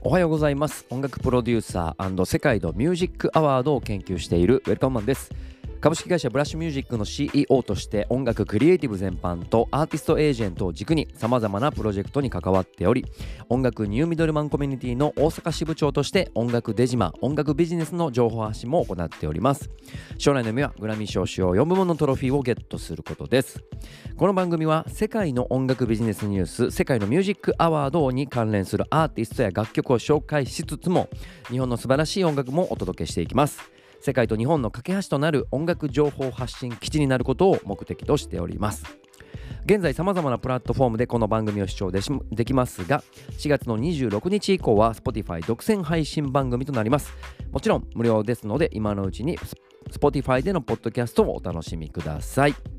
おはようございます。音楽プロデューサー世界のミュージックアワードを研究しているウェルカムマンです。株式会社ブラッシュミュージックの CEO として音楽クリエイティブ全般とアーティストエージェントを軸にさまざまなプロジェクトに関わっており音楽ニューミドルマンコミュニティの大阪支部長として音楽デジマ音楽ビジネスの情報発信も行っております。将来の夢はグラミー賞主要4部門のトロフィーをゲットすることです。この番組は世界の音楽ビジネスニュース世界のミュージックアワードに関連するアーティストや楽曲を紹介しつつも日本の素晴らしい音楽もお届けしていきます。世界と日本の架け橋となる音楽情報発信基地になることを目的としております。現在さまざまなプラットフォームでこの番組を視聴でできますが4月の26日以降は Spotify 独占配信番組となります。もちろん無料ですので今のうちに Spotify でのポッドキャストをお楽しみください。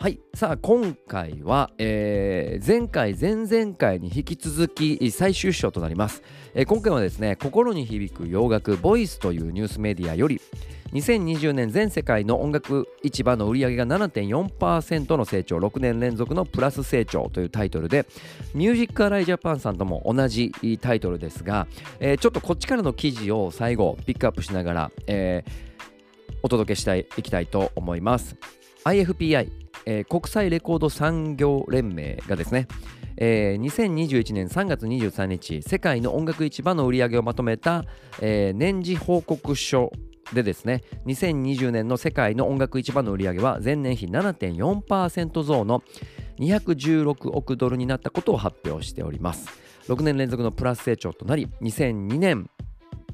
はい。さあ今回は、えー、前回前々回に引き続き最終章となります、えー、今回はですね心に響く洋楽ボイスというニュースメディアより2020年全世界の音楽市場の売り上げが7.4%の成長6年連続のプラス成長というタイトルでミュージックアライジャパンさんとも同じタイトルですが、えー、ちょっとこっちからの記事を最後ピックアップしながら、えー、お届けしたいいきたいと思います。IFPI えー、国際レコード産業連盟がですね、えー、2021年3月23日世界の音楽市場の売り上げをまとめた、えー、年次報告書でですね2020年の世界の音楽市場の売り上げは前年比7.4%増の216億ドルになったことを発表しております。6年連続のプラス成長となり2002年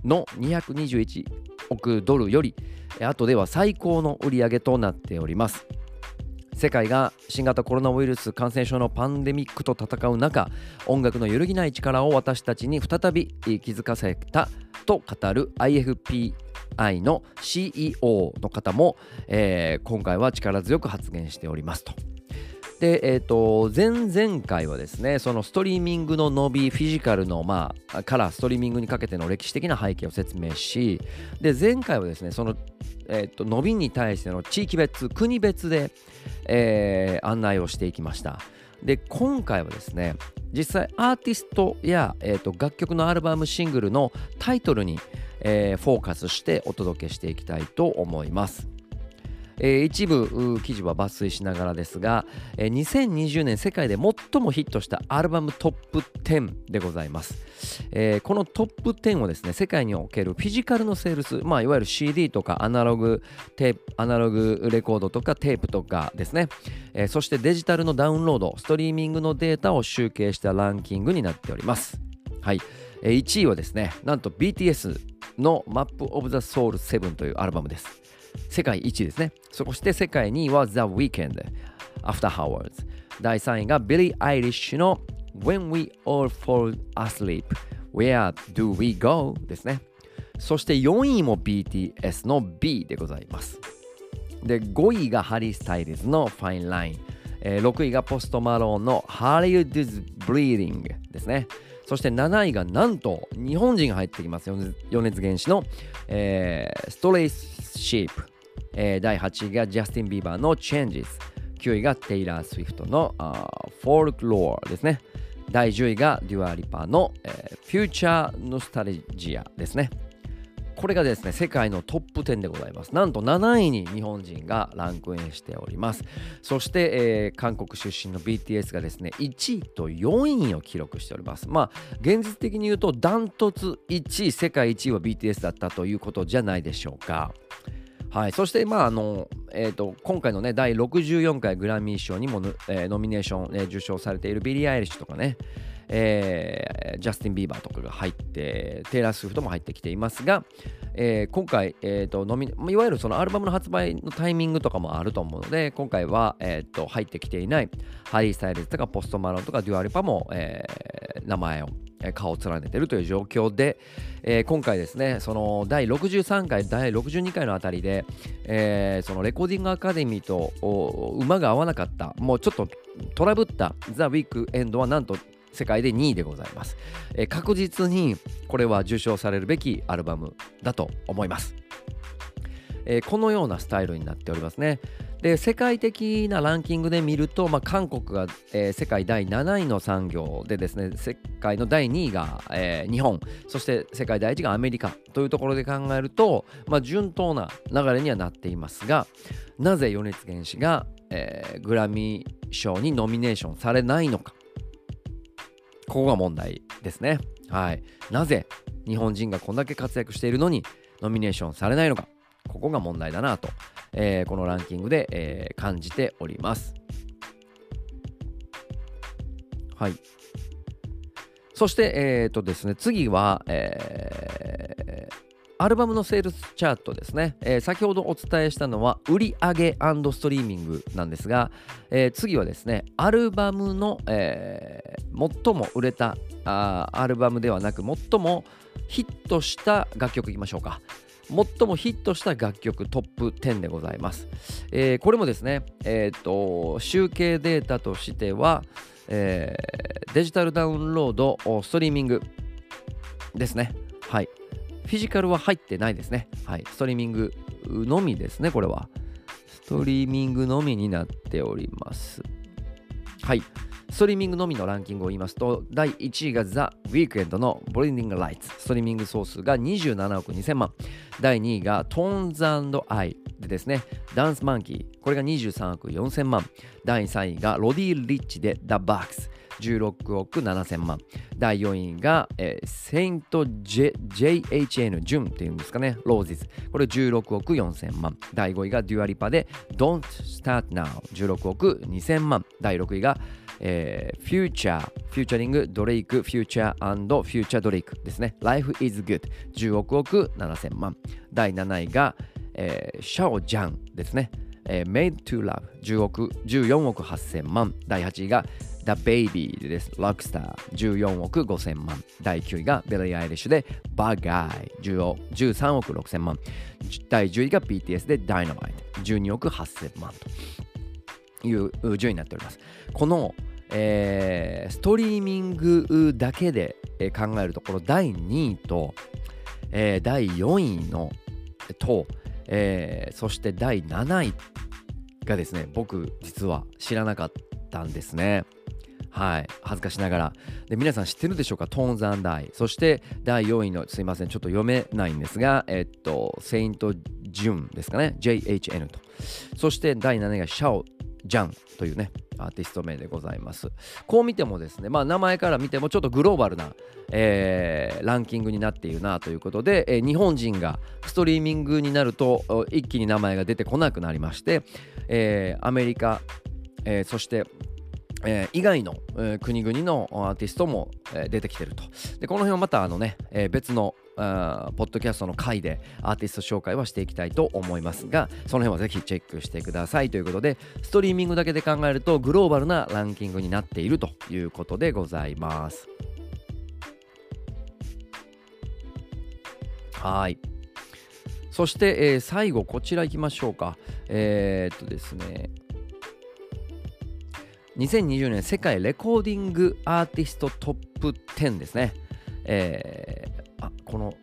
の221億ドルより後では最高の売り上げとなっております。世界が新型コロナウイルス感染症のパンデミックと戦う中音楽の揺るぎない力を私たちに再び気づかせたと語る IFPI の CEO の方も、えー、今回は力強く発言しておりますと。で、えーと、前々回はですねそのストリーミングの伸びフィジカルの、まあ、からストリーミングにかけての歴史的な背景を説明しで前回はですねその、えーと、伸びに対しての地域別国別で、えー、案内をしていきました。で今回はですね実際アーティストや、えーと楽曲のアルバムシングルのタイトルに、えー、フォーカスしてお届けしていきたいと思います。えー、一部記事は抜粋しながらですが、えー、2020年世界で最もヒットしたアルバムトップ10でございます、えー、このトップ10をですね世界におけるフィジカルのセールス、まあ、いわゆる CD とかアナログテープアナログレコードとかテープとかですね、えー、そしてデジタルのダウンロードストリーミングのデータを集計したランキングになっております。はい、1位はですねなんと BTS の Map of the Soul 7というアルバムです。世界一ですね。そして世界2位は The Weeknd After Hours。第3位が Billie Eilish の When We All Fall Asleep Where Do We Go ですね。そして4位も BTS の B でございます。で、5位がハリー・スタイルズの Fine Line。えー、6位がポストマローンの Hollywood is Bleeding ですね。そして7位がなんと日本人が入ってきます。米津玄師の、えー、 Stray Sheep。えー、第8位がジャスティン・ビーバーの Changes。9位がテイラー・スウィフトの、 Folklore ですね。第10位がデュア・リパーの、えー、フューチャー・ノスタルジアですね。これがですね、世界のトップ10でございます。なんと7位に日本人がランクインしております。そして、えー、韓国出身の BTS がですね、1位と4位を記録しております。まあ、現実的に言うと、ダントツ1位、世界1位は BTS だったということじゃないでしょうか。はい、そして、まああのえーと、今回の、ね、第64回グラミー賞にも、えー、ノミネーション、えー、受賞されているビリー・アイリッシュとかね、えー、ジャスティン・ビーバーとかが入ってテイラー・スウィフトも入ってきていますが、えー、今回、えーと、ノミいわゆるそのアルバムの発売のタイミングとかもあると思うので今回は、えーと、入ってきていないハリー・スタイルズとかポスト・マローンとかデュア・リパも、えー、名前を顔を連ねているという状況で、えー、今回ですねその第63回第62回のあたりで、えー、そのレコーディングアカデミーと馬が合わなかったもうちょっとトラブったザ・ウィークエンドはなんと世界で2位でございます、えー、確実にこれは受賞されるべきアルバムだと思います、えー、このようなスタイルになっておりますね。で世界的なランキングで見ると、まあ、韓国が、えー、世界第7位の産業でですね世界の第2位が、えー、日本そして世界第1位がアメリカというところで考えると、まあ、順当な流れにはなっていますがなぜ米津玄師が、えー、グラミー賞にノミネーションされないのかここが問題ですね。はい。なぜ日本人がこんだけ活躍しているのにノミネーションされないのか。ここが問題だなと、えー、このランキングで、えー、感じております。はい。そして、えっ、ー、とですね、次は、えー、アルバムのセールスチャートですね、えー、先ほどお伝えしたのは売り上げストリーミングなんですが、えー、次はですねアルバムの、えー、最も売れたアルバムではなく最もヒットした楽曲いきましょうか最もヒットした楽曲トップ10でございます、えー、これもですね、えーと、集計データとしては、えー、デジタルダウンロードストリーミングですねはいフィジカルは入ってないですね。はい。ストリーミングのみですね、これは。ストリーミングのみになっております。はい。ストリーミングのみのランキングを言いますと、第1位がザ・ウィークエンドのブリンディング・ライツ。ストリーミング総数が27億2000万。第2位がトーンズアイでですね、Dance Monkey。これが23億4000万。第3位がロディ・リッチでザ・バックス。16億7000万。第4位が、えー、セイント JHN ジュンっていうんですかね、 Roses。これ16億4000万。第5位がデュア・リパで Don't Start Now 16億2000万。第6位が、えー、フューチャー、 featuring、ドレイク、フューチャーフューチャードレイクですね。Life is Good 10億億7000万。第7位が、えー、シャオジャンですね。えー、Made to Love 10億14億8000万。第8位が DaBaby です。Rockstar 14億5000万。第9位がビリー・アイリッシュで Bad Guy 13億6000万。第10位が BTS で Dynamite 12億8000万という順位になっております。この、えー、ストリーミングだけで考えるところ第2位と、えー、第4位のと、えー、そして第7位がですね僕実は知らなかったんですね。はい、恥ずかしながら。で、皆さん知ってるでしょうか？トーンズダイ。そして第4位の、すいません、ちょっと読めないんですが、えっと、セイント・ジュンですかね？JHN と。そして第7位がシャオ・ジャンというね、アーティスト名でございます。こう見てもですね、まあ名前から見てもちょっとグローバルな、えー、ランキングになっているなということで、えー、日本人がストリーミングになると一気に名前が出てこなくなりまして、えー、アメリカ、えー、そしてえー、以外の、えー、国々のアーティストも、えー、出てきてると。で、この辺はまたあのね、え別のあポッドキャストの回でアーティスト紹介はしていきたいと思いますが、その辺はぜひチェックしてくださいということで、ストリーミングだけで考えるとグローバルなランキングになっているということでございます。はい。そして、え、最後こちら行きましょうか。え、っとですね、2020年世界レコーディングアーティストトップ10ですね。えー、この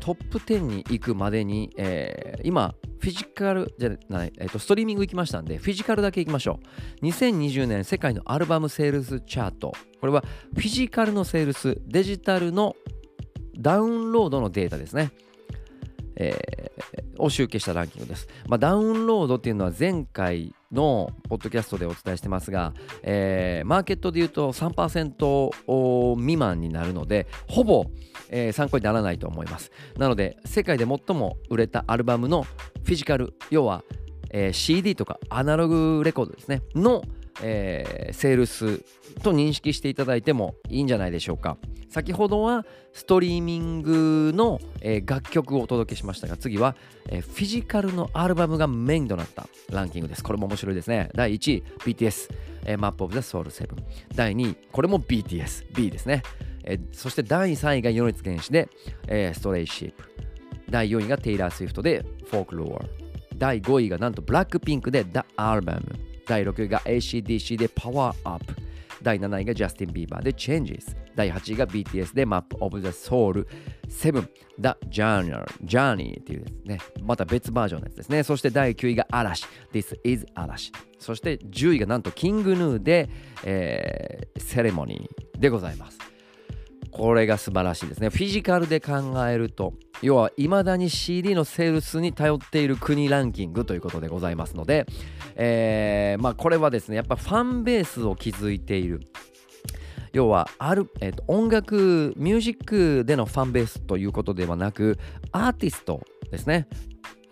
トップ10に行くまでに、えー、今、フィジカルじゃない、えー、ストリーミング行きましたんで、フィジカルだけ行きましょう。2020年世界のアルバムセールスチャート。これはフィジカルのセールス、デジタルのダウンロードのデータですね。えー、を集計したランキングです。まあ、ダウンロードっていうのは前回のポッドキャストでお伝えしてますが、えー、マーケットで言うと3%未満になるので、ほぼ、えー、参考にならないと思います。なので、世界で最も売れたアルバムのフィジカル、要は、えー、CD とかアナログレコードですね、のえー、セールスと認識していただいてもいいんじゃないでしょうか。先ほどはストリーミングの、えー、楽曲をお届けしましたが次は、えー、フィジカルのアルバムがメインとなったランキングです。これも面白いですね。第1位 BTS、えー、Map of the Soul 7第2位これも BTS B ですね、えー、そして第3位が米津玄師で、えー、 Stray Sheep。第4位がテイラー・スウィフトで Folklore 第5位がなんとブラックピンクで The Album 第6位が ACDC で Power Up 第7位がジャスティン・ビーバーで Changes 第8位が BTS で Map of the Soul 7 The Journey, Journey っていうですね、また別バージョンのやつですね。そして第9位が嵐 This is 嵐。そして10位がなんとキングヌーで、えー、 Ceremonyーでございます。これが素晴らしいですね。フィジカルで考えると、要はいまだに CD のセールスに頼っている国ランキングということでございますので、えー、まあこれはですね、やっぱファンベースを築いている。要はある、えーと、音楽ミュージックでのファンベースということではなくアーティストですね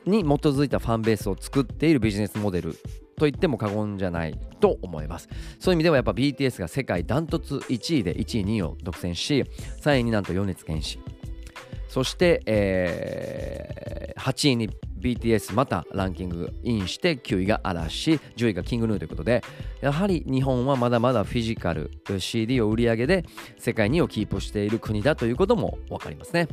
に基づいたファンベースを作っているビジネスモデルと言っても過言じゃないと思います。そういう意味ではやっぱ BTS が世界ダントツ1位で1位2位を独占し3位になんと米津玄師。そして、えー、8位に BTS またランキングインして9位が嵐。10位がキングヌーということでやはり日本はまだまだフィジカル CD を売り上げで世界2位をキープしている国だということも分かりますね、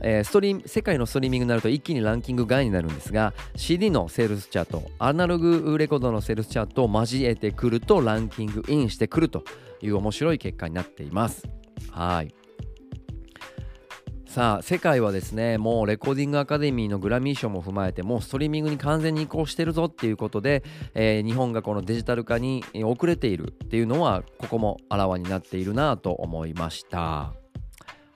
えー、ストリー世界のストリーミングになると一気にランキング外になるんですが CD のセールスチャートアナログレコードのセールスチャートを交えてくるとランキングインしてくるという面白い結果になっています。はい。さあ世界はですねもうレコーディングアカデミーのグラミー賞も踏まえてもうストリーミングに完全に移行してるぞっていうことで、えー、日本がこのデジタル化に遅れているっていうのはここもあらわになっているなと思いました。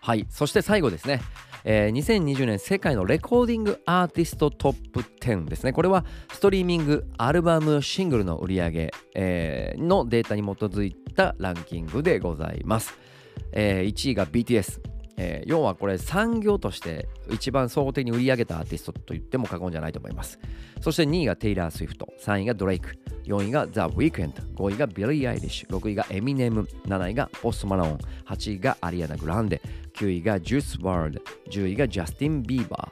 はい。そして最後ですね。えー、2020年世界のレコーディングアーティストトップ10ですね。これはストリーミング、アルバム、シングルの売り上げ、えー、のデータに基づいたランキングでございます。えー、1位が BTS、えー、要はこれ産業として一番総合的に売り上げたアーティストと言っても過言じゃないと思います。そして2位がテイラー・スウィフト3位がドレイク4位がザ・ウィークエンド5位がビリー・アイリッシュ6位がエミネム7位がポスト・マローン8位がアリアナ・グランデ9位がジュース・ワールド10位がジャスティン・ビーバ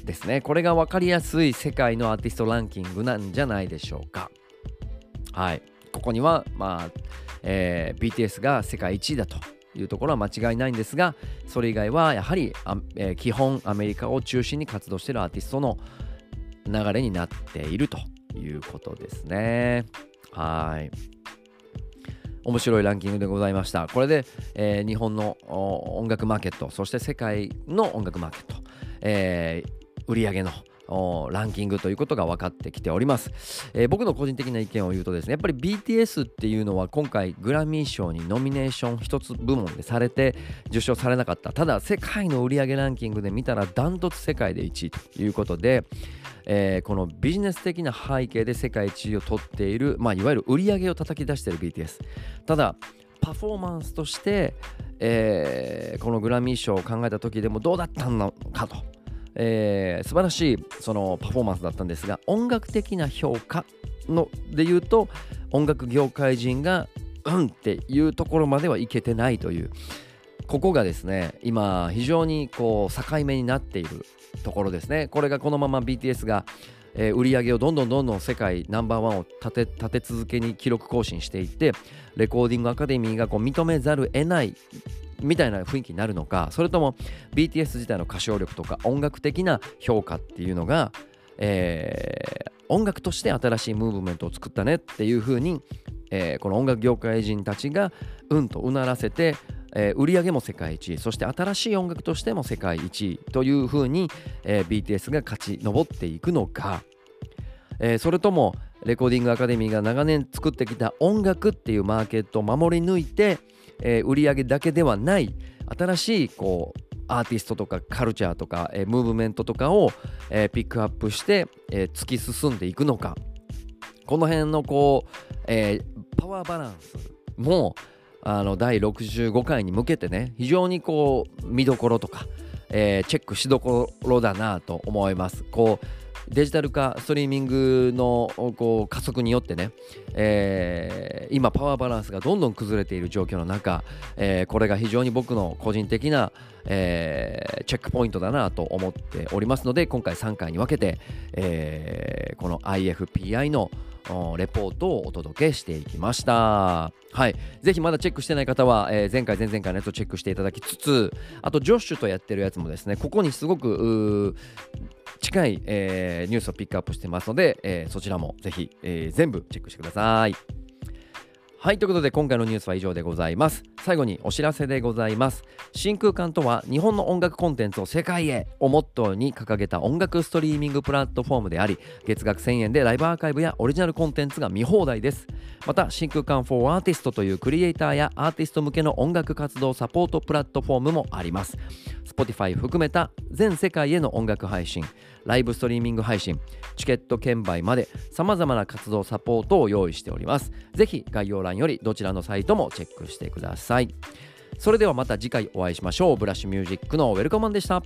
ーですね。これが分かりやすい世界のアーティストランキングなんじゃないでしょうか。はい。ここにはまあ、えー、BTS が世界1位だと。いうところは間違いないんですがそれ以外はやはりえー、基本アメリカを中心に活動しているアーティストの流れになっているということですね。はい。面白いランキングでございました。これで、えー、日本の音楽マーケットそして世界の音楽マーケット、えー、売上のランキングということが分かってきております、えー、僕の個人的な意見を言うとですねやっぱり BTS っていうのは今回グラミー賞にノミネーション1つ部門でされて受賞されなかった。ただ世界の売上ランキングで見たらダントツ世界で1位ということでえー、このビジネス的な背景で世界一位を取っている、まあ、いわゆる売り上げを叩き出している BTS ただパフォーマンスとして、えー、このグラミー賞を考えた時でもどうだったのかと。えー、素晴らしいそのパフォーマンスだったんですが音楽的な評価ので言うと音楽業界人がうんっていうところまではいけてないというここがですね今非常にこう境目になっているところですね。これがこのまま BTS が、えー、売り上げをどんどんどんどん世界ナンバーワンを立て立て続けに記録更新していってレコーディングアカデミーがこう認めざる得ないみたいな雰囲気になるのかそれとも BTS 自体の歌唱力とか音楽的な評価っていうのが、えー、音楽として新しいムーブメントを作ったねっていう風に、えー、この音楽業界人たちがうんとうならせてえー、売上も世界一そして新しい音楽としても世界一という風に、えー、BTS が勝ち上っていくのか、えー、それともレコーディングアカデミーが長年作ってきた音楽っていうマーケットを守り抜いて、えー、売り上げだけではない新しいこうアーティストとかカルチャーとか、えー、ムーブメントとかを、えー、ピックアップして、えー、突き進んでいくのか。この辺のこう、え、パワーバランスもあの第65回に向けてね非常にこう見どころとか、え、チェックしどころだなと思います。こうデジタル化ストリーミングのこう加速によってね、えー、今パワーバランスがどんどん崩れている状況の中、えー、これが非常に僕の個人的な、えー、チェックポイントだなと思っておりますので今回3回に分けて、えー、この IFPI のレポートをお届けしていきました。はい。ぜひまだチェックしてない方は、えー、前回、前々回のやつをチェックしていただきつつ、あと、ジョッシュとやってるやつもですね、ここにすごく近い、えー、ニュースをピックアップしてますので、えー、そちらもぜひ、えー、全部チェックしてください。はい、ということで今回のニュースは以上でございます。最後にお知らせでございます。真空管とは日本の音楽コンテンツを世界へをモットーに掲げた音楽ストリーミングプラットフォームであり月額1000円でライブアーカイブやオリジナルコンテンツが見放題です。また真空管 for Artist というクリエイターやアーティスト向けの音楽活動サポートプラットフォームもあります。Spotify 含めた全世界への音楽配信。ライブストリーミング配信チケット券売まで様々な活動サポートを用意しております。ぜひ概要欄よりどちらのサイトもチェックしてください。それではまた次回お会いしましょう。ブラッシュミュージックのウェルカマンでした。